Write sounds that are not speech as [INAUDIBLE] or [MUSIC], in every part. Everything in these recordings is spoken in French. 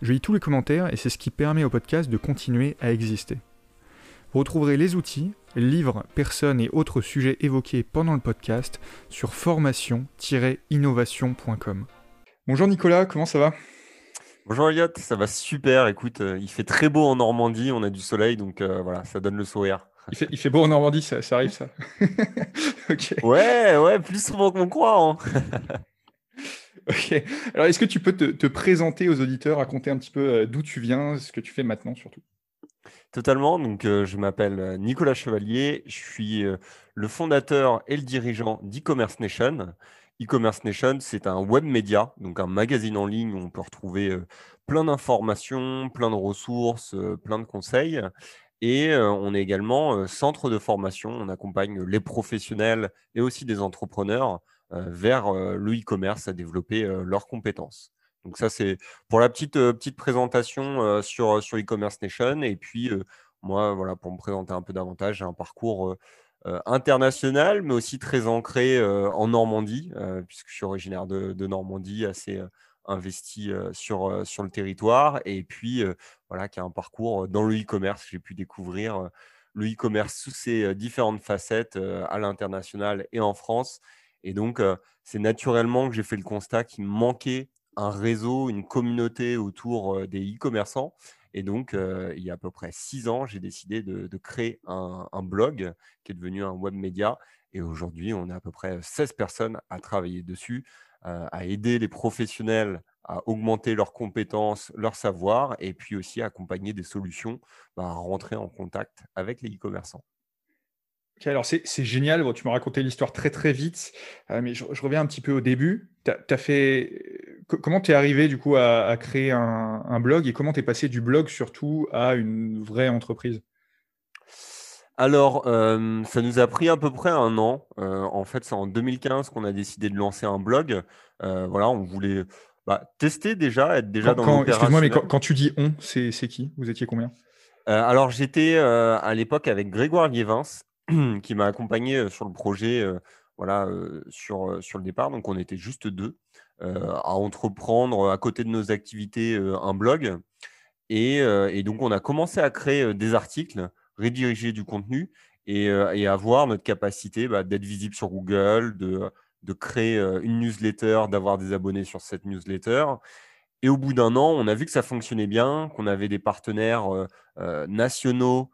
Je lis tous les commentaires et c'est ce qui permet au podcast de continuer à exister. Vous retrouverez les outils, livres, personnes et autres sujets évoqués pendant le podcast sur formation-innovation.com. Bonjour Nicolas, comment ça va? Bonjour Elliot, ça va super. Écoute, euh, il fait très beau en Normandie, on a du soleil, donc euh, voilà, ça donne le sourire. Il fait, beau en Normandie, ça, arrive ça. [LAUGHS] Ouais, ouais, plus souvent qu'on croit. Hein. [LAUGHS] [LAUGHS] ok. Alors, est-ce que tu peux te, présenter aux auditeurs, raconter un petit peu euh, d'où tu viens, ce que tu fais maintenant surtout? Totalement. Donc, euh, je m'appelle euh, Nicolas Chevalier. Je suis le fondateur et le dirigeant d'e-commerce Nation. E-commerce Nation, c'est un web média, donc un magazine en ligne où on peut retrouver plein d'informations, plein de ressources, plein de conseils. Et on est également centre de formation. On accompagne les professionnels et aussi des entrepreneurs vers le e-commerce à développer leurs compétences. Donc ça, c'est pour la petite, petite présentation sur, sur e-commerce nation. Et puis, moi, voilà, pour me présenter un peu davantage, j'ai un parcours international, mais aussi très ancré en Normandie, puisque je suis originaire de, de Normandie, assez investi sur, sur le territoire et puis voilà, qui a un parcours dans le e-commerce. J'ai pu découvrir le e-commerce sous ses différentes facettes à l'international et en France. Et donc, c'est naturellement que j'ai fait le constat qu'il manquait un réseau, une communauté autour des e-commerçants. Et donc, il y a à peu près six ans, j'ai décidé de, créer un, blog qui est devenu un web média. Et aujourd'hui, on est à peu près 16 personnes à travailler dessus euh, à aider les professionnels à augmenter leurs compétences, leur savoir, et puis aussi accompagner des solutions bah, à rentrer en contact avec les e-commerçants. Alors c'est génial. tu m'as raconté l'histoire très très vite, euh, mais je, reviens un petit peu au début. As, fait... Comment tu es arrivé du coup à, créer un, un, blog et comment tu es passé du blog surtout à une vraie entreprise? Alors, euh, ça nous a pris à peu près un an. Euh, en fait, c'est en 2015 qu'on a décidé de lancer un blog. Voilà, on voulait bah, tester déjà, être déjà dans Excuse-moi, mais quand, tu dis on, c'est qui? Vous étiez combien? Alors, j'étais à l'époque avec Grégoire Liévins, [CLEARS THROAT] qui m'a accompagné sur le projet, voilà, sur, sur le départ. Donc, on était juste deux à entreprendre à côté de nos activités un blog. Et, et, donc, on a commencé à créer des articles rédiriger du contenu et, euh, avoir notre capacité bah, d'être visible sur Google, de, de créer une newsletter, d'avoir des abonnés sur cette newsletter. Et au bout d'un an, on a vu que ça fonctionnait bien, qu'on avait des partenaires euh, nationaux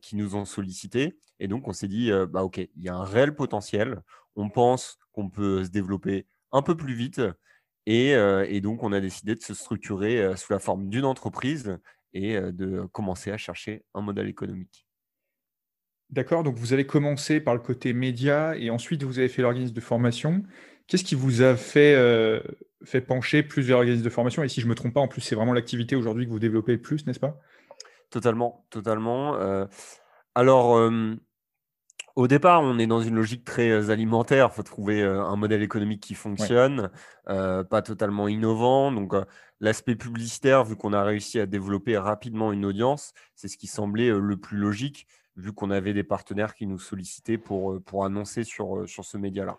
qui nous ont sollicités. Et donc, on s'est dit, bah, OK, il y a un réel potentiel. On pense qu'on peut se développer un peu plus vite. Et, et, donc, on a décidé de se structurer sous la forme d'une entreprise et de commencer à chercher un modèle économique. D'accord, donc vous avez commencé par le côté média et ensuite vous avez fait l'organisme de formation. Qu'est-ce qui vous a fait, fait pencher plus vers l'organisme de formation? Et si je ne me trompe pas, en plus, c'est vraiment l'activité aujourd'hui que vous développez le plus, n'est-ce pas? Totalement, totalement. alors, au départ, on est dans une logique très alimentaire. Il faut trouver un modèle économique qui fonctionne, euh, pas totalement innovant. Donc, l'aspect publicitaire, vu qu'on a réussi à développer rapidement une audience, c'est ce qui semblait le plus logique, vu qu'on avait des partenaires qui nous sollicitaient pour, pour annoncer sur, sur ce média-là.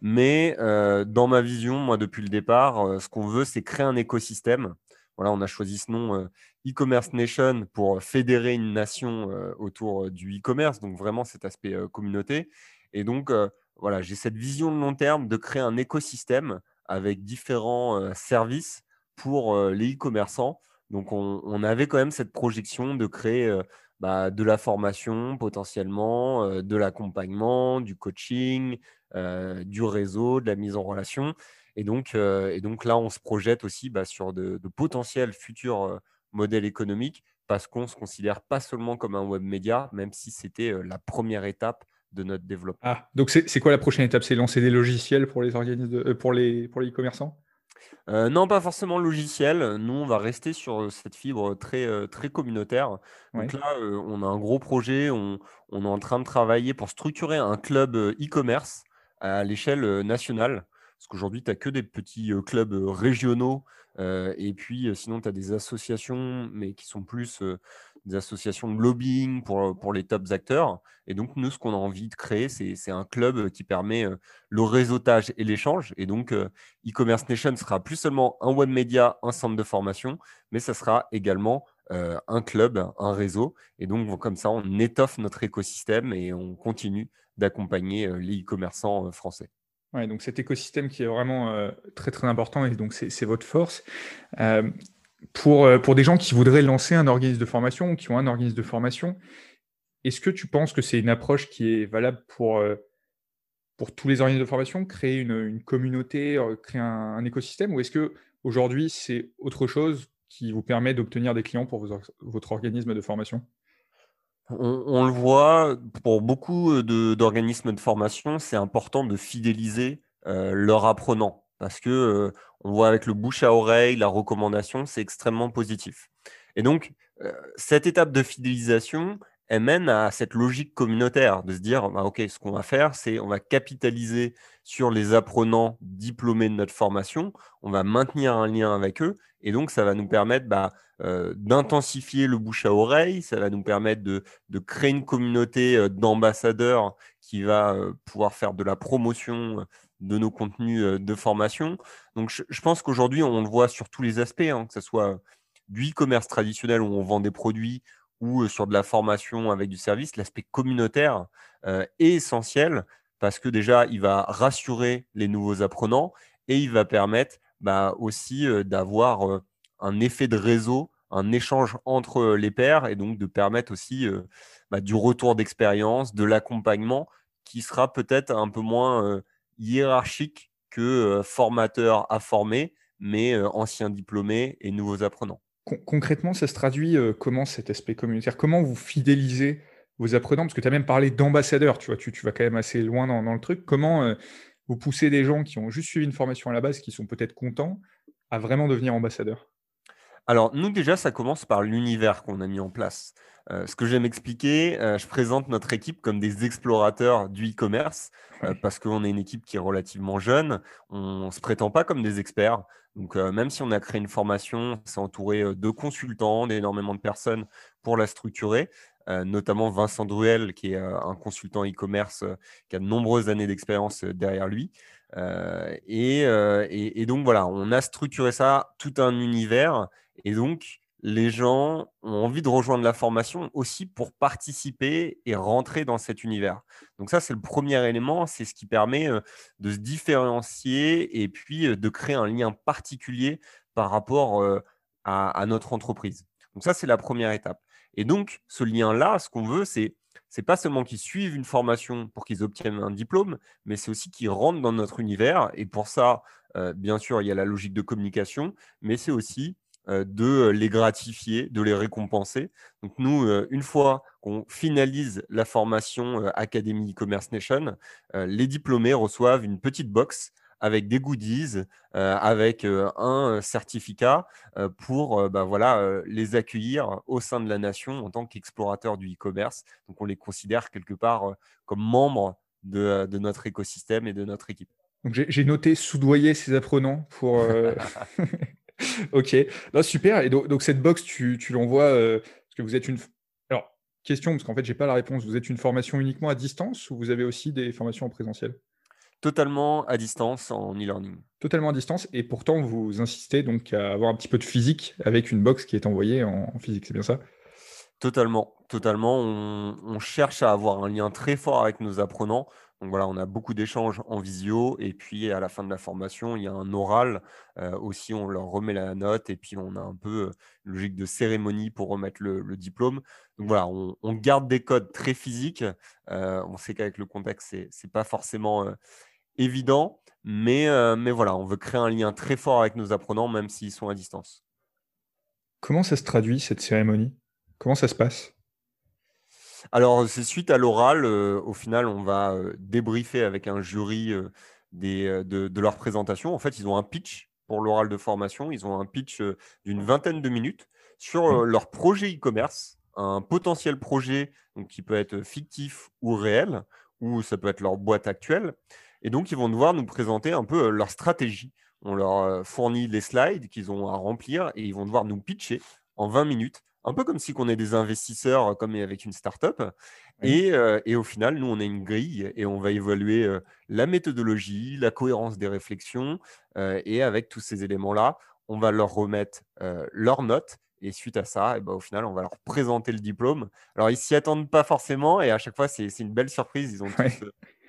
Mais dans ma vision, moi, depuis le départ, ce qu'on veut, c'est créer un écosystème voilà, on a choisi ce nom euh, e-commerce nation pour fédérer une nation euh, autour euh, du e-commerce, donc vraiment cet aspect communauté. Et donc, voilà, j'ai cette vision de long terme de créer un écosystème avec différents services pour les e-commerçants. Donc, on, avait quand même cette projection de créer bah, de la formation potentiellement, de l'accompagnement, du coaching, du réseau, de la mise en relation. Et donc, euh, et donc là, on se projette aussi bah, sur de, potentiels futurs euh, modèles économiques parce qu'on ne se considère pas seulement comme un web média, même si c'était euh, la première étape de notre développement. Ah, donc c'est quoi la prochaine étape? C'est lancer des logiciels pour les organismes pour les pour les e-commerçants? Euh, non, pas forcément logiciel. Nous, on va rester sur euh, cette fibre très, euh, très communautaire. Donc là, on a un gros projet. On, on est en train de travailler pour structurer un club e-commerce à l'échelle nationale. Parce qu'aujourd'hui, tu n'as que des petits clubs régionaux. Et puis, sinon, tu as des associations, mais qui sont plus des associations de lobbying pour, pour les tops acteurs. Et donc, nous, ce qu'on a envie de créer, c'est un club qui permet le réseautage et l'échange. Et donc, e-commerce nation sera plus seulement un web média, un centre de formation, mais ça sera également un club, un réseau. Et donc, comme ça, on étoffe notre écosystème et on continue d'accompagner les e-commerçants français. Ouais, donc cet écosystème qui est vraiment très très important et donc c'est votre force. Pour, euh, pour des gens qui voudraient lancer un organisme de formation ou qui ont un organisme de formation, est-ce que tu penses que c'est une approche qui est valable pour, euh, tous les organismes de formation, créer une, communauté, euh, créer un, écosystème, ou est-ce que aujourd'hui c'est autre chose qui vous permet d'obtenir des clients pour votre organisme de formation? On, le voit, pour beaucoup d'organismes de, formation, c'est important de fidéliser leurs apprenants parce que on voit avec le bouche à oreille, la recommandation, c'est extrêmement positif. Et donc, cette étape de fidélisation, elle mène à cette logique communautaire de se dire, bah, OK, ce qu'on va faire, c'est on va capitaliser sur les apprenants diplômés de notre formation, on va maintenir un lien avec eux, et donc ça va nous permettre bah, d'intensifier le bouche à oreille, ça va nous permettre de, créer une communauté d'ambassadeurs qui va pouvoir faire de la promotion de nos contenus de formation. Donc, je, pense qu'aujourd'hui, on le voit sur tous les aspects, hein, que ce soit du e-commerce traditionnel où on vend des produits ou sur de la formation avec du service, l'aspect communautaire est essentiel parce que déjà, il va rassurer les nouveaux apprenants et il va permettre bah, aussi d'avoir un effet de réseau, un échange entre les pairs et donc de permettre aussi bah, du retour d'expérience, de l'accompagnement qui sera peut-être un peu moins hiérarchique que formateur à former, mais anciens diplômés et nouveaux apprenants. Concrètement, ça se traduit comment cet aspect communautaire Comment vous fidélisez vos apprenants? Parce que tu as même parlé d'ambassadeurs, tu vois, tu, vas quand même assez loin dans, le truc. Comment vous poussez des gens qui ont juste suivi une formation à la base, qui sont peut-être contents, à vraiment devenir ambassadeurs? Alors, nous, déjà, ça commence par l'univers qu'on a mis en place. Euh, ce que j'aime expliquer, euh, je présente notre équipe comme des explorateurs du e-commerce euh, parce qu'on est une équipe qui est relativement jeune. On ne se prétend pas comme des experts. Donc, même si on a créé une formation, c'est entouré de consultants, d'énormément de personnes pour la structurer, notamment Vincent Druel, qui est un consultant e-commerce qui a de nombreuses années d'expérience derrière lui. Et, et, donc, voilà, on a structuré ça, tout un univers. Et donc, les gens ont envie de rejoindre la formation aussi pour participer et rentrer dans cet univers. Donc ça, c'est le premier élément, c'est ce qui permet de se différencier et puis de créer un lien particulier par rapport à, notre entreprise. Donc ça, c'est la première étape. Et donc, ce lien-là, ce qu'on veut, c'est c'est pas seulement qu'ils suivent une formation pour qu'ils obtiennent un diplôme, mais c'est aussi qu'ils rentrent dans notre univers. Et pour ça, bien sûr, il y a la logique de communication, mais c'est aussi euh, de les gratifier, de les récompenser. Donc nous, euh, une fois qu'on finalise la formation euh, Academy e-commerce nation, les diplômés reçoivent une petite box avec des goodies, avec un certificat pour bah, voilà, les accueillir au sein de la nation en tant qu'explorateurs du e-commerce. Donc on les considère quelque part comme membres de, de, notre écosystème et de notre équipe. Donc j'ai noté soudoyer ces apprenants pour, [LAUGHS] [LAUGHS] ok, super. Et donc, cette box, tu, l'envoies euh, parce que vous êtes une. Alors, question, parce qu'en fait, j'ai pas la réponse. Vous êtes une formation uniquement à distance ou vous avez aussi des formations en présentiel? Totalement à distance en e-learning. Totalement à distance et pourtant vous insistez donc à avoir un petit peu de physique avec une box qui est envoyée en physique, c'est bien ça? Totalement, totalement. on, cherche à avoir un lien très fort avec nos apprenants. Donc voilà, on a beaucoup d'échanges en visio et puis à la fin de la formation, il y a un oral euh, aussi, on leur remet la note et puis on a un peu une logique de cérémonie pour remettre le, diplôme. Donc voilà, on, garde des codes très physiques. Euh, on sait qu'avec le contexte, c'est n'est pas forcément euh, évident, mais, mais voilà, on veut créer un lien très fort avec nos apprenants, même s'ils sont à distance. Comment ça se traduit cette cérémonie? Comment ça se passe? Alors, c'est suite à l'oral. Euh, au final, on va débriefer avec un jury de, leur présentation. En fait, ils ont un pitch pour l'oral de formation. Ils ont un pitch d'une vingtaine de minutes sur leur projet e-commerce, un potentiel projet donc, qui peut être fictif ou réel, ou ça peut être leur boîte actuelle. Et donc, ils vont devoir nous présenter un peu leur stratégie. On leur fournit les slides qu'ils ont à remplir et ils vont devoir nous pitcher en 20 minutes un peu comme si on est des investisseurs, comme avec une startup. Et, et au final, nous, on a une grille et on va évaluer la méthodologie, la cohérence des réflexions. et avec tous ces éléments-là, on va leur remettre leurs notes. Et suite à ça, et ben, au final, on va leur présenter le diplôme. Alors, ils s'y attendent pas forcément. Et à chaque fois, c'est une belle surprise. Ils ont tous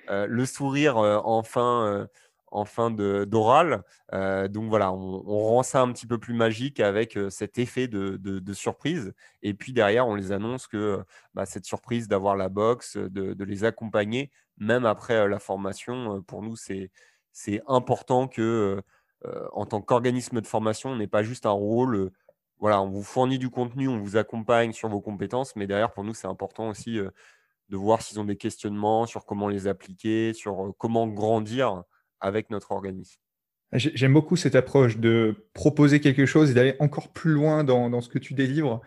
le sourire enfin en fin d'oral. Euh, donc voilà, on, rend ça un petit peu plus magique avec euh, cet effet de, surprise. Et puis derrière, on les annonce que bah, cette surprise d'avoir la box, de, les accompagner, même après euh, la formation, pour nous, c'est important que en tant qu'organisme de formation, on n'ait pas juste un rôle. voilà, on vous fournit du contenu, on vous accompagne sur vos compétences, mais derrière, pour nous, c'est important aussi de voir s'ils ont des questionnements sur comment les appliquer, sur comment grandir avec notre organisme. J'aime beaucoup cette approche de proposer quelque chose et d'aller encore plus loin dans, ce que tu délivres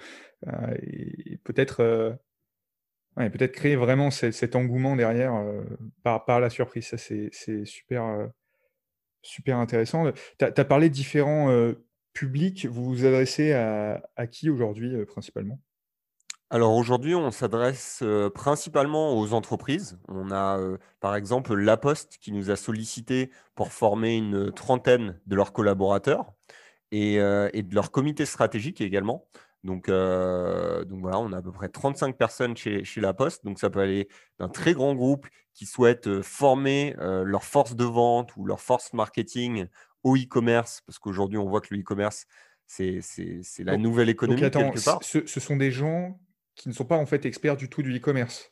euh, et peut-être euh, peut créer vraiment cet, engouement derrière euh, par, la surprise. Ça, c'est super, super intéressant. Tu as, parlé de différents publics. Vous vous adressez à qui aujourd'hui principalement? Alors aujourd'hui, on s'adresse principalement aux entreprises. On a par exemple La Poste qui nous a sollicité pour former une trentaine de leurs collaborateurs et, de leur comité stratégique également. Donc, donc voilà, on a à peu près 35 personnes chez, chez La Poste. Donc ça peut aller d'un très grand groupe qui souhaite former leur force de vente ou leur force marketing au e-commerce, parce qu'aujourd'hui on voit que le e-commerce, c'est la nouvelle économie quelque part. ce sont des gens qui ne sont pas en fait experts du tout du e-commerce.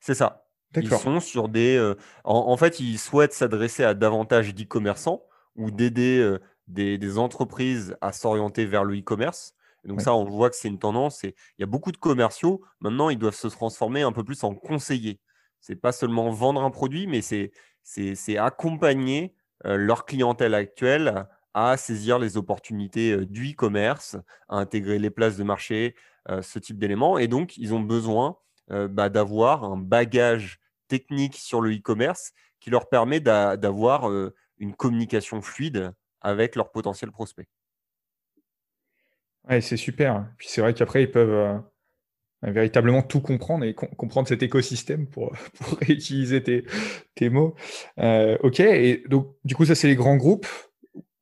C'est ça. Ils sont sur des. Euh, en, fait, ils souhaitent s'adresser à davantage d'e-commerçants ou d'aider euh, des, entreprises à s'orienter vers le e-commerce. Donc ça, on voit que c'est une tendance. Et il y a beaucoup de commerciaux. Maintenant, ils doivent se transformer un peu plus en conseillers. C'est pas seulement vendre un produit, mais c'est c'est accompagner euh, leur clientèle actuelle à saisir les opportunités du e-commerce, à intégrer les places de marché, ce type d'éléments. Et donc, ils ont besoin euh, bah, d'avoir un bagage technique sur le e-commerce qui leur permet d'avoir euh, une communication fluide avec leurs potentiels prospects. Ouais, c'est super. Puis c'est vrai qu'après, ils peuvent véritablement tout comprendre et comprendre cet écosystème pour, [LAUGHS] pour réutiliser tes, tes mots. ok, et donc du coup, ça, c'est les grands groupes.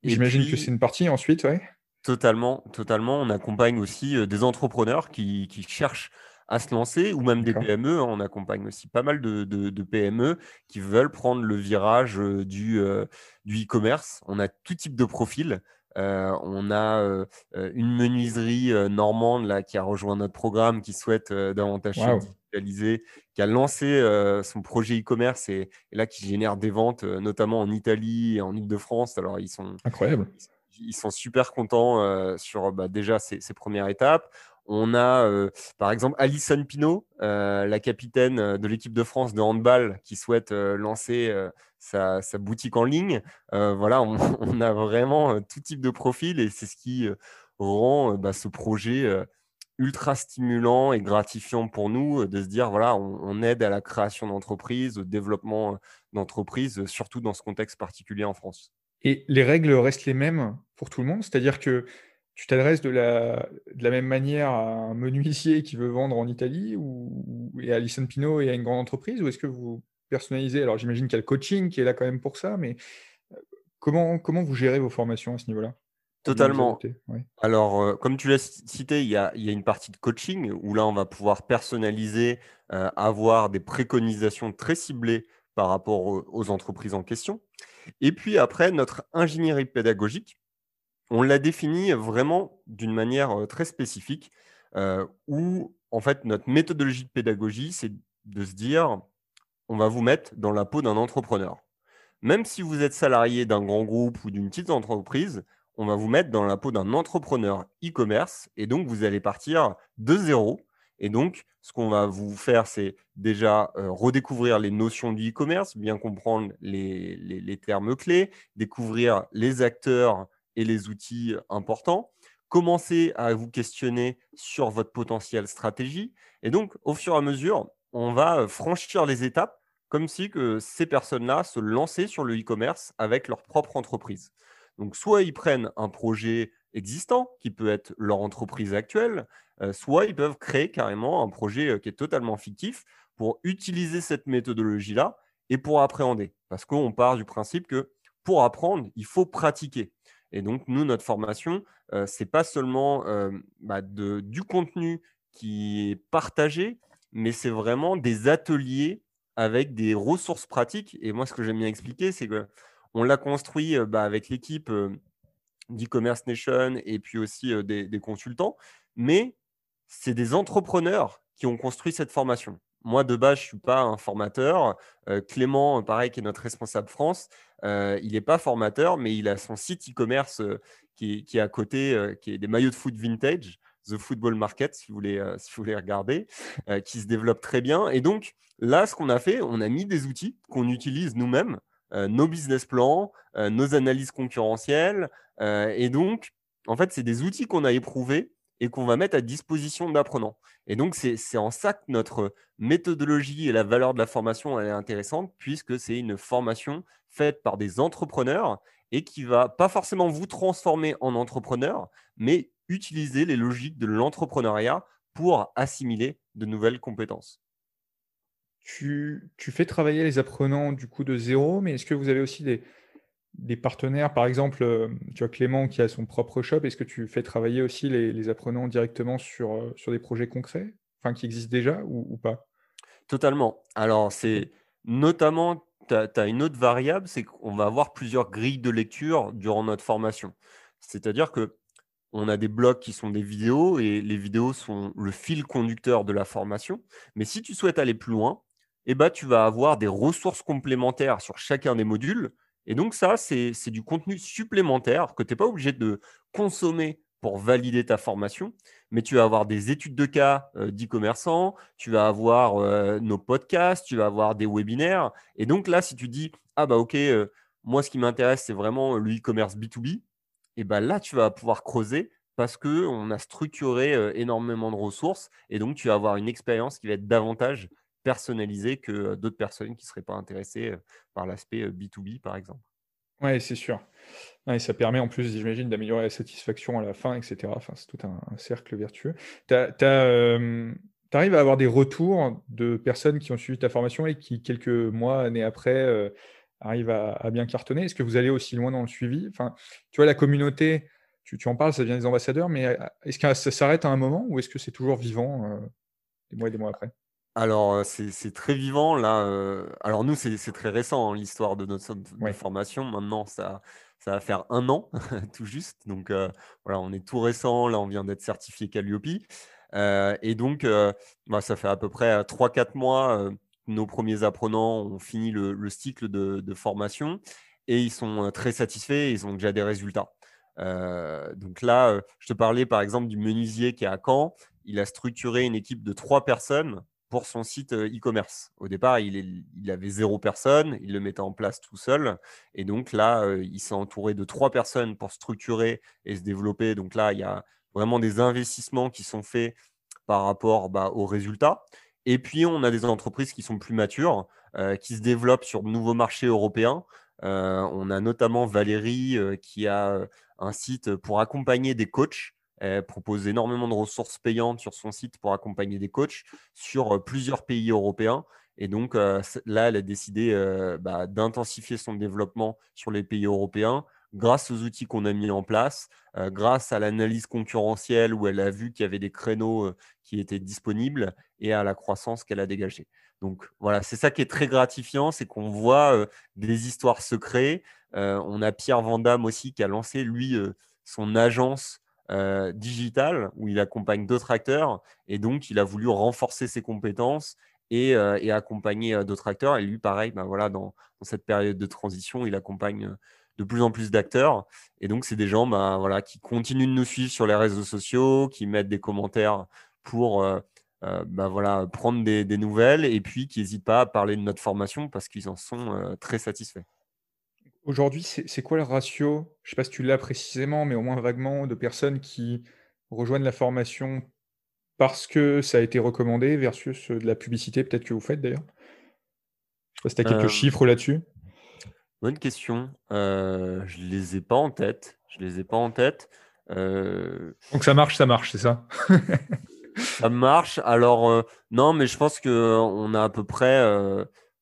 J'imagine que c'est une partie ensuite, ouais. Totalement, totalement. On accompagne aussi des entrepreneurs qui, cherchent à se lancer ou même des PME. Hein. On accompagne aussi pas mal de, PME qui veulent prendre le virage du, e-commerce. On a tout type de profil. on a une menuiserie normande là, qui a rejoint notre programme, qui souhaite davantage se digitaliser, qui a lancé son projet e-commerce et, et, là qui génère des ventes, notamment en Italie et en Ile-de-France. Alors ils sont incroyable ils sont super contents euh, sur bah, déjà ces, premières étapes. On a euh, par exemple Alison Pinault, euh, la capitaine de l'équipe de France de handball, qui souhaite lancer sa, boutique en ligne. voilà, [LAUGHS] on, a vraiment tout type de profil et c'est ce qui rend bah, ce projet ultra stimulant et gratifiant pour nous de se dire voilà, on aide à la création d'entreprises, au développement d'entreprises, surtout dans ce contexte particulier en France. Et les règles restent les mêmes? Pour tout le monde, c'est-à-dire que tu t'adresses de la, de la même manière à un menuisier qui veut vendre en Italie ou, et à Alison Pino et à une grande entreprise, ou est-ce que vous personnalisez Alors j'imagine qu'il y a le coaching qui est là quand même pour ça, mais euh, comment, comment vous gérez vos formations à ce niveau-là? Totalement. Alors, euh, comme tu l'as cité, il y, a, il y, a, une partie de coaching où là, on va pouvoir personnaliser, euh, avoir des préconisations très ciblées par rapport aux entreprises en question. Et puis après, notre ingénierie pédagogique, on l'a définie vraiment d'une manière très spécifique, où en fait notre méthodologie de pédagogie, c'est de se dire, on va vous mettre dans la peau d'un entrepreneur. Même si vous êtes salarié d'un grand groupe ou d'une petite entreprise, on va vous mettre dans la peau d'un entrepreneur e-commerce et donc vous allez partir de zéro et donc, ce qu'on va vous faire, c'est déjà redécouvrir les notions du e-commerce, bien comprendre les, termes clés, découvrir les acteurs les outils importants. Commencez à vous questionner sur votre potentiel stratégie. Et donc, au fur et à mesure, on va franchir les étapes comme si que ces personnes-là se lançaient sur le e-commerce avec leur propre entreprise. Donc, soit ils prennent un projet existant, qui peut être leur entreprise actuelle, soit ils peuvent créer carrément un projet qui est totalement fictif pour utiliser cette méthodologie-là et pour appréhender. Parce qu'on part du principe que pour apprendre, il faut pratiquer. Et donc, nous, notre formation, euh, ce n'est pas seulement euh, bah, du contenu qui est partagé, mais c'est vraiment des ateliers avec des ressources pratiques. Et moi, ce que j'aime bien expliquer, c'est qu'on l'a construit euh, bah, avec l'équipe d'e-commerce nation et puis aussi des, consultants, mais c'est des entrepreneurs qui ont construit cette formation. Moi, de base, je ne suis pas un formateur. Clément, pareil, qui est notre responsable France, il n'est pas formateur, mais il a son site e-commerce qui, est à côté, qui est des maillots de foot vintage, The Football Market, si vous voulez, si vous voulez regarder, qui se développe très bien. Et donc, là, ce qu'on a fait, on a mis des outils qu'on utilise nous-mêmes, nos business plans, nos analyses concurrentielles. et donc, en fait, c'est des outils qu'on a éprouvés et qu'on va mettre à disposition d'apprenants. Et donc, c'est en ça que notre méthodologie et la valeur de la formation est intéressante, puisque c'est une formation faite par des entrepreneurs et qui va pas forcément vous transformer en entrepreneur, mais utiliser les logiques de l'entrepreneuriat pour assimiler de nouvelles compétences. Tu, tu, fais travailler les apprenants du coup de zéro, mais est-ce que vous avez aussi des, des partenaires, par exemple, euh, tu vois Clément qui a son propre shop, est-ce que tu fais travailler aussi les, apprenants directement sur, euh, sur des projets concrets, enfin qui existent déjà ou, pas? Totalement. Alors, c'est notamment, tu as, une autre variable, c'est qu'on va avoir plusieurs grilles de lecture durant notre formation. C'est-à-dire que on a des blocs qui sont des vidéos et les vidéos sont le fil conducteur de la formation. Mais si tu souhaites aller plus loin, eh ben, tu vas avoir des ressources complémentaires sur chacun des modules et donc ça, c'est du contenu supplémentaire que tu n'es pas obligé de consommer pour valider ta formation, mais tu vas avoir des études de cas euh, d'e-commerçants, tu vas avoir euh, nos podcasts, tu vas avoir des webinaires. Et donc là, si tu dis, ah bah ok, euh, moi ce qui m'intéresse, c'est vraiment le e-commerce B2B, et ben là, tu vas pouvoir creuser parce qu'on a structuré énormément de ressources et donc tu vas avoir une expérience qui va être davantage personnalisé que d'autres personnes qui ne seraient pas intéressées par l'aspect B2B, par exemple. Oui, c'est sûr. et ça permet en plus, j'imagine, d'améliorer la satisfaction à la fin, etc. Enfin, c'est tout un, cercle vertueux. Tu arrives à avoir des retours de personnes qui ont suivi ta formation et qui, quelques mois, années après, arrivent à, bien cartonner? Est-ce que vous allez aussi loin dans le suivi? Tu vois, la communauté, tu, tu, en parles, ça devient des ambassadeurs, mais est-ce que ça s'arrête à un moment ou est-ce que c'est toujours vivant des mois et des mois après? Alors, c'est très vivant là, alors nous, c'est très récent, hein, l'histoire de notre formation. Maintenant, ça ça va faire un an [LAUGHS] tout juste. Donc, voilà, on est tout récent. Là, on vient d'être certifié Calliope. et donc, bah, ça fait à peu près 3-4 mois, nos premiers apprenants ont fini le cycle de formation et ils sont, très satisfaits, ils ont déjà des résultats. donc là, je te parlais par exemple du menuisier qui est à Caen. Il a structuré une équipe de trois personnes pour son site e-commerce. Au départ, il, avait zéro personne, il le mettait en place tout seul. Et donc là, il s'est entouré de trois personnes pour structurer et se développer. Donc là, il y a vraiment des investissements qui sont faits par rapport bah, aux résultats. Et puis, on a des entreprises qui sont plus matures, qui se développent sur de nouveaux marchés européens. on a notamment Valérie qui a un site pour accompagner des coachs elle propose énormément de ressources payantes sur son site pour accompagner des coachs sur euh, plusieurs pays européens. Et donc euh, là, elle a décidé euh, bah, d'intensifier son développement sur les pays européens grâce aux outils qu'on a mis en place, grâce à l'analyse concurrentielle où elle a vu qu'il y avait des créneaux qui étaient disponibles et à la croissance qu'elle a dégagée. Donc voilà, c'est ça qui est très gratifiant, c'est qu'on voit des histoires se créer. on a Pierre Vandamme aussi qui a lancé, lui, son agence euh, digital où il accompagne d'autres acteurs et donc il a voulu renforcer ses compétences et, euh, accompagner euh, d'autres acteurs. Et lui, pareil, ben voilà, dans, cette période de transition, il accompagne de plus en plus d'acteurs. Et donc, c'est des gens ben, voilà, qui continuent de nous suivre sur les réseaux sociaux, qui mettent des commentaires pour ben, voilà, prendre des, nouvelles et puis qui n'hésitent pas à parler de notre formation parce qu'ils en sont très satisfaits. Aujourd'hui, c'est quoi le ratio? Je sais pas si tu l'as précisément, mais au moins vaguement, de personnes qui rejoignent la formation parce que ça a été recommandé versus, de la publicité peut-être que vous faites d'ailleurs? Je sais pas si tu as quelques chiffres là-dessus? bonne question. Euh, je les ai pas en tête. Je les ai pas en tête. Euh, Donc ça marche, ça marche, c'est ça? [LAUGHS] Ça marche. Alors, euh, non, mais je pense qu'on a à peu près,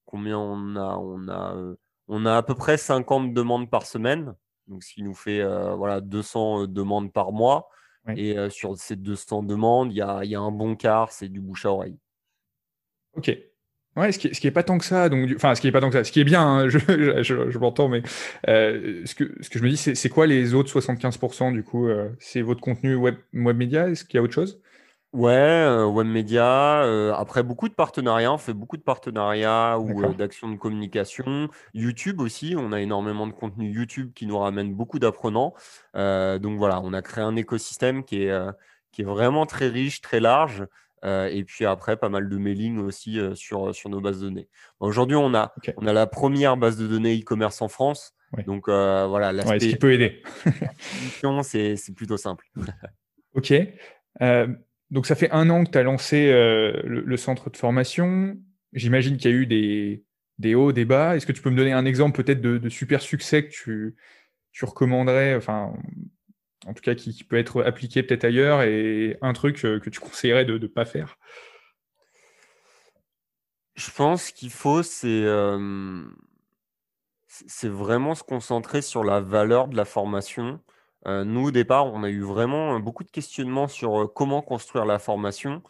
combien on a? On a, on a à peu près 50 demandes par semaine, donc ce qui nous fait, voilà 200, demandes par mois et sur ces 200 demandes, il y a il y a un bon quart, c'est du bouche à oreille. OK. Ouais, ce qui est pas tant que ça, donc enfin, ce qui est pas tant que ça, ce qui est bien, hein, je je m'entends, mais ce que ce que je me dis, c'est quoi les autres 75% du coup, c'est votre contenu web web média? Est-ce qu'il y a autre chose? Ouais, euh, web média, euh, après beaucoup de partenariats, on fait beaucoup de partenariats ou euh, d'actions de communication. YouTube aussi, on a énormément de contenu YouTube qui nous ramène beaucoup d'apprenants. donc voilà, on a créé un écosystème qui est, qui est vraiment très riche, très large. et puis après, pas mal de mailing aussi sur, sur nos bases de données. Aujourd'hui, on a, on a la première base de données e-commerce en France. Donc voilà, Ouais, ce qui peut aider. c'est c'est plutôt simple. OK. Donc ça fait un an que tu as lancé euh, le, centre de formation. J'imagine qu'il y a eu des, hauts, des bas. Est-ce que tu peux me donner un exemple peut-être de, super succès que tu, recommanderais, enfin, en tout cas qui, peut être appliqué peut-être ailleurs, et un truc euh, que tu conseillerais de ne pas faire? Je pense qu'il faut, euh, c'est vraiment se concentrer sur la valeur de la formation nous, au départ, on a eu vraiment euh, beaucoup de questionnements sur euh, comment construire la formation.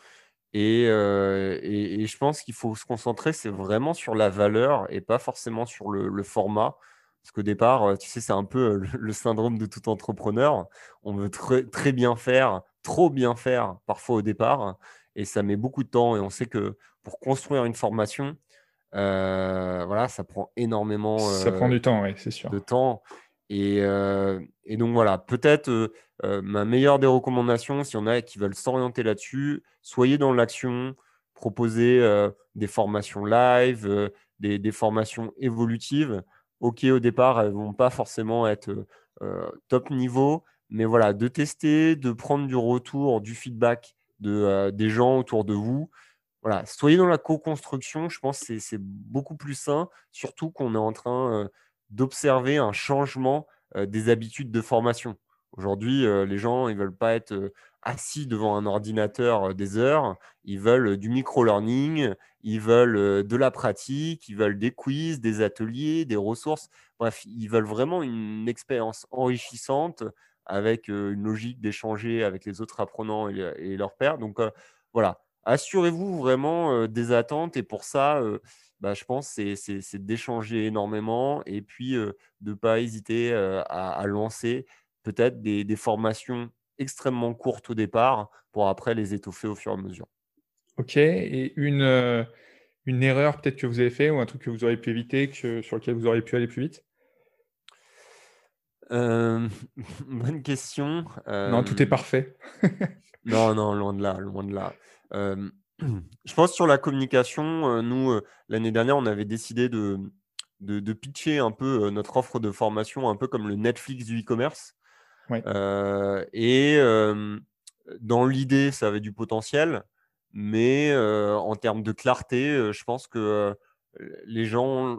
Et, je pense qu'il faut se concentrer, c'est vraiment sur la valeur et pas forcément sur le, format. Parce qu'au départ, tu sais, c'est un peu le, syndrome de tout entrepreneur. On veut très, bien faire, trop bien faire parfois au départ. Et ça met beaucoup de temps. Et on sait que pour construire une formation, voilà, ça prend énormément ça prend du temps, oui, c'est sûr. de temps. Et, donc voilà, peut-être ma meilleure des recommandations, si on a qui veulent s'orienter là-dessus, soyez dans l'action, proposez des formations live, des, formations évolutives. Ok, au départ, elles ne vont pas forcément être top niveau, mais voilà, de tester, de prendre du retour, du feedback de, des gens autour de vous. Voilà, soyez dans la co-construction, je pense que c'est beaucoup plus sain, surtout qu'on est en train d'observer un changement des habitudes de formation. Aujourd'hui, les gens, ils veulent pas être assis devant un ordinateur des heures. Ils veulent du micro-learning, ils veulent de la pratique, ils veulent des quiz, des ateliers, des ressources. Bref, ils veulent vraiment une expérience enrichissante avec une logique d'échanger avec les autres apprenants et, leurs pairs. Donc voilà, assurez-vous vraiment des attentes et pour ça, bah, je pense, c'est d'échanger énormément et puis de ne pas hésiter à, lancer peut-être des, formations extrêmement courtes au départ pour après les étoffer au fur et à mesure. Ok, et une, une erreur peut-être que vous avez fait ou un truc que vous auriez pu éviter, que, sur lequel vous auriez pu aller plus vite? [LAUGHS] Bonne question. non, tout est parfait. non, non, loin de là, loin de là. Je pense sur la communication, nous, l'année dernière, on avait décidé de, de, pitcher un peu notre offre de formation, un peu comme le Netflix du e-commerce. et dans l'idée, ça avait du potentiel, mais en termes de clarté, je pense que les gens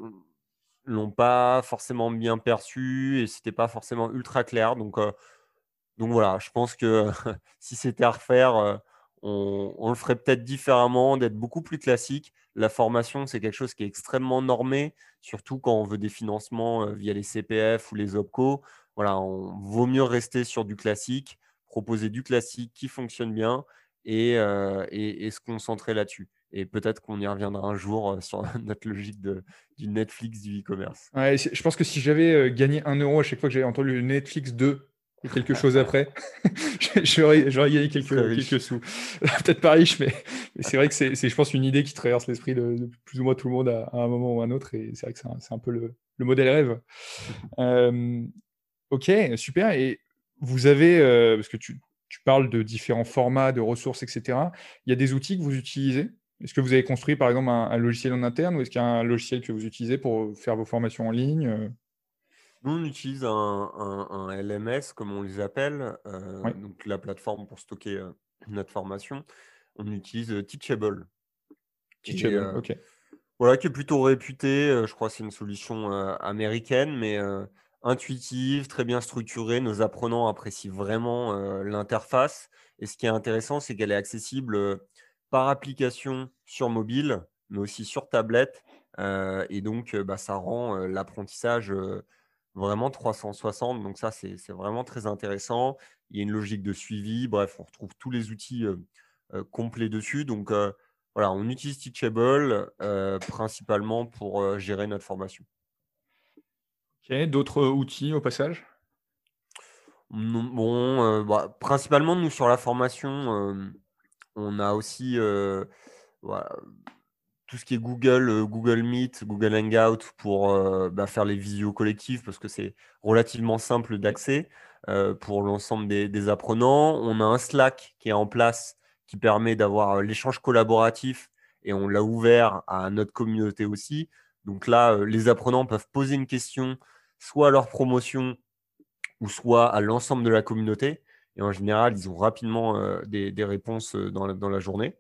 l'ont pas forcément bien perçu et c'était pas forcément ultra clair. Donc, donc voilà, je pense que [LAUGHS] si c'était à refaire, on, le ferait peut-être différemment, d'être beaucoup plus classique. La formation, c'est quelque chose qui est extrêmement normé, surtout quand on veut des financements euh, via les CPF ou les OPCO. Voilà, on vaut mieux rester sur du classique, proposer du classique qui fonctionne bien et, euh, se concentrer là-dessus. Et peut-être qu'on y reviendra un jour euh, sur [LAUGHS] notre logique de, du Netflix du e-commerce. je pense que si j'avais gagné un euro à chaque fois que j'avais entendu le Netflix 2 quelque chose après, [LAUGHS] j'aurais gagné quelques, quelques sous. [LAUGHS] Peut-être pas riche, mais, c'est vrai que c'est, je pense, une idée qui traverse l'esprit de, plus ou moins tout le monde à, un moment ou à un autre. Et c'est vrai que c'est un, peu le, modèle rêve. [LAUGHS] Euh, ok, super. Et vous avez, euh, parce que tu, parles de différents formats, de ressources, etc. Il y a des outils que vous utilisez? Est-ce que vous avez construit, par exemple, un, logiciel en interne ou est-ce qu'il y a un logiciel que vous utilisez pour faire vos formations en ligne Nous, on utilise un, LMS, comme on les appelle, euh, donc la plateforme pour stocker euh, notre formation. On utilise euh, Teachable. Teachable, ok. Voilà, qui est plutôt réputé. je crois que c'est une solution américaine, mais intuitive, très bien structurée. Nos apprenants apprécient vraiment l'interface. Et ce qui est intéressant, c'est qu'elle est accessible par application sur mobile, mais aussi sur tablette. et donc, bah, ça rend l'apprentissage vraiment 360. Donc ça, c'est vraiment très intéressant. Il y a une logique de suivi. Bref, on retrouve tous les outils complets dessus. Donc voilà, on utilise Teachable principalement pour gérer notre formation. Ok, d'autres outils au passage? Bon, bah, principalement, nous, sur la formation, on a aussi voilà, tout ce qui est Google, euh, Google Meet, Google Hangout pour euh, bah, faire les visios collectives parce que c'est relativement simple d'accès euh, pour l'ensemble des, apprenants. On a un Slack qui est en place qui permet d'avoir l'échange collaboratif et on l'a ouvert à notre communauté aussi. Donc là, les apprenants peuvent poser une question soit à leur promotion ou soit à l'ensemble de la communauté. Et en général, ils ont rapidement des, réponses dans la journée.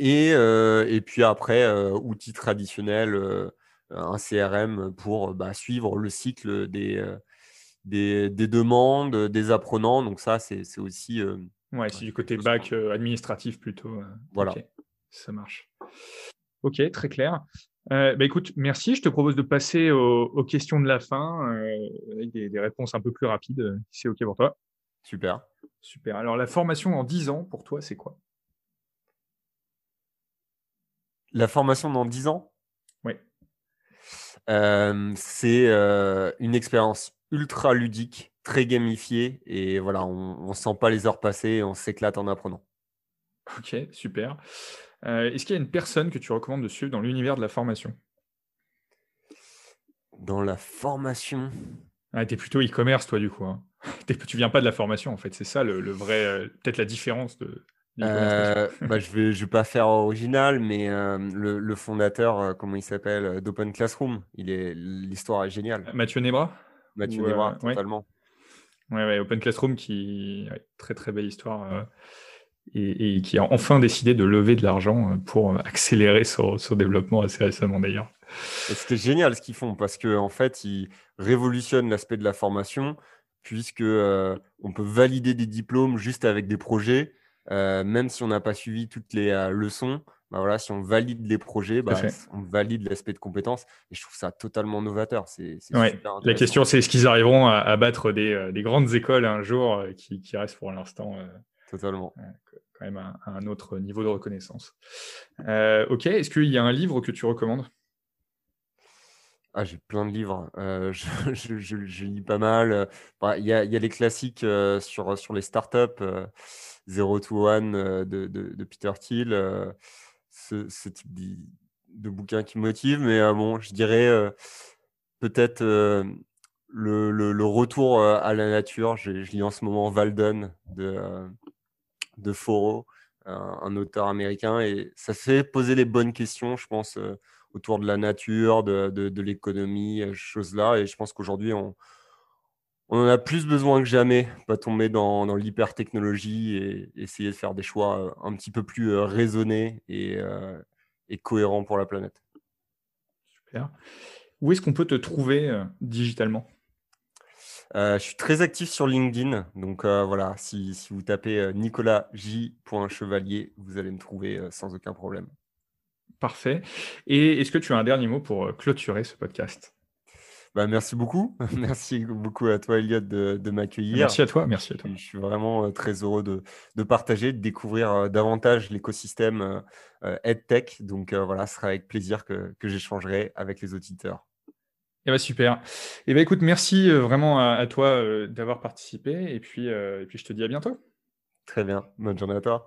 Euh, et, puis après, euh, outils traditionnels, euh, un CRM pour bah, suivre le cycle des, des, demandes, des apprenants. Donc ça, c'est aussi... ouais, c'est du côté bac administratif plutôt. voilà. ça marche. Ok, très clair. bah écoute, merci. Je te propose de passer aux, questions de la fin avec des, des, réponses un peu plus rapides, si c'est OK pour toi. Super. Super. Alors, la formation en 10 ans, pour toi, c'est quoi? La formation dans 10 ans? Oui. c'est une expérience ultra ludique, très gamifiée. Et voilà, on ne sent pas les heures passer, on s'éclate en apprenant. Ok, super. Est-ce qu'il y a une personne que tu recommandes de suivre dans l'univers de la formation? Dans la formation? Ah, Tu es plutôt e-commerce, toi, du coup. Hein. [LAUGHS] tu viens pas de la formation, en fait. C'est ça le, vrai, peut-être la différence de, euh, bah, je vais, je vais pas faire original, mais euh, le, fondateur, euh, comment il s'appelle, d'Open Classroom, il est, l'histoire est géniale. Mathieu Nebra? Mathieu Nebra, totalement. Ouais. Ouais, Open Classroom qui, très très belle histoire et, qui a enfin décidé de lever de l'argent pour accélérer son, son développement assez récemment d'ailleurs. C'était génial ce qu'ils font parce que en fait, ils révolutionnent l'aspect de la formation puisque on peut valider des diplômes juste avec des projets euh, même si on n'a pas suivi toutes les euh, leçons, bah voilà, si on valide les projets, bah, on valide l'aspect de compétences. Et je trouve ça totalement novateur. C'est, La question, c'est est-ce qu'ils arriveront à, battre des, euh, des, grandes écoles un jour qui, qui restent pour l'instant Totalement. quand même à, un autre niveau de reconnaissance. ok, est-ce qu'il y a un livre que tu recommandes? Ah, j'ai plein de livres. [LAUGHS] je, je, lis pas mal. Bah, il y, a, y, a, les classiques sur, sur les startups. Zero to One euh, de, Peter Thiel, euh, ce, type de, bouquin qui motive. Mais euh, bon, je dirais peut-être le, retour à la nature. Je, lis en ce moment Walden de, Foro, un, auteur américain, et ça fait poser les bonnes questions, je pense, autour de la nature, de, de l'économie, choses-là. Et je pense qu'aujourd'hui, on, on en a plus besoin que jamais, pas tomber dans, dans l'hyper-technologie et essayer de faire des choix euh, un petit peu plus euh, raisonnés euh, et, cohérents pour la planète. Super. Où est-ce qu'on peut te trouver digitalement? Je suis très actif sur LinkedIn, donc voilà, si, si, vous tapez Nicolas J.chevalier, vous allez me trouver sans aucun problème. Parfait. Et est-ce que tu as un dernier mot pour clôturer ce podcast? Bah, merci beaucoup. [LAUGHS] merci beaucoup à toi, Elliot, de, m'accueillir. Merci à toi. Merci à toi. Je suis vraiment euh, très heureux de, partager, de découvrir euh, davantage l'écosystème euh, EdTech. Donc voilà, ce sera avec plaisir que, j'échangerai avec les auditeurs. Eh ben, super. Eh ben, écoute, merci vraiment à, toi d'avoir participé. Et puis, et puis, je te dis à bientôt. Très bien. Bonne journée à toi.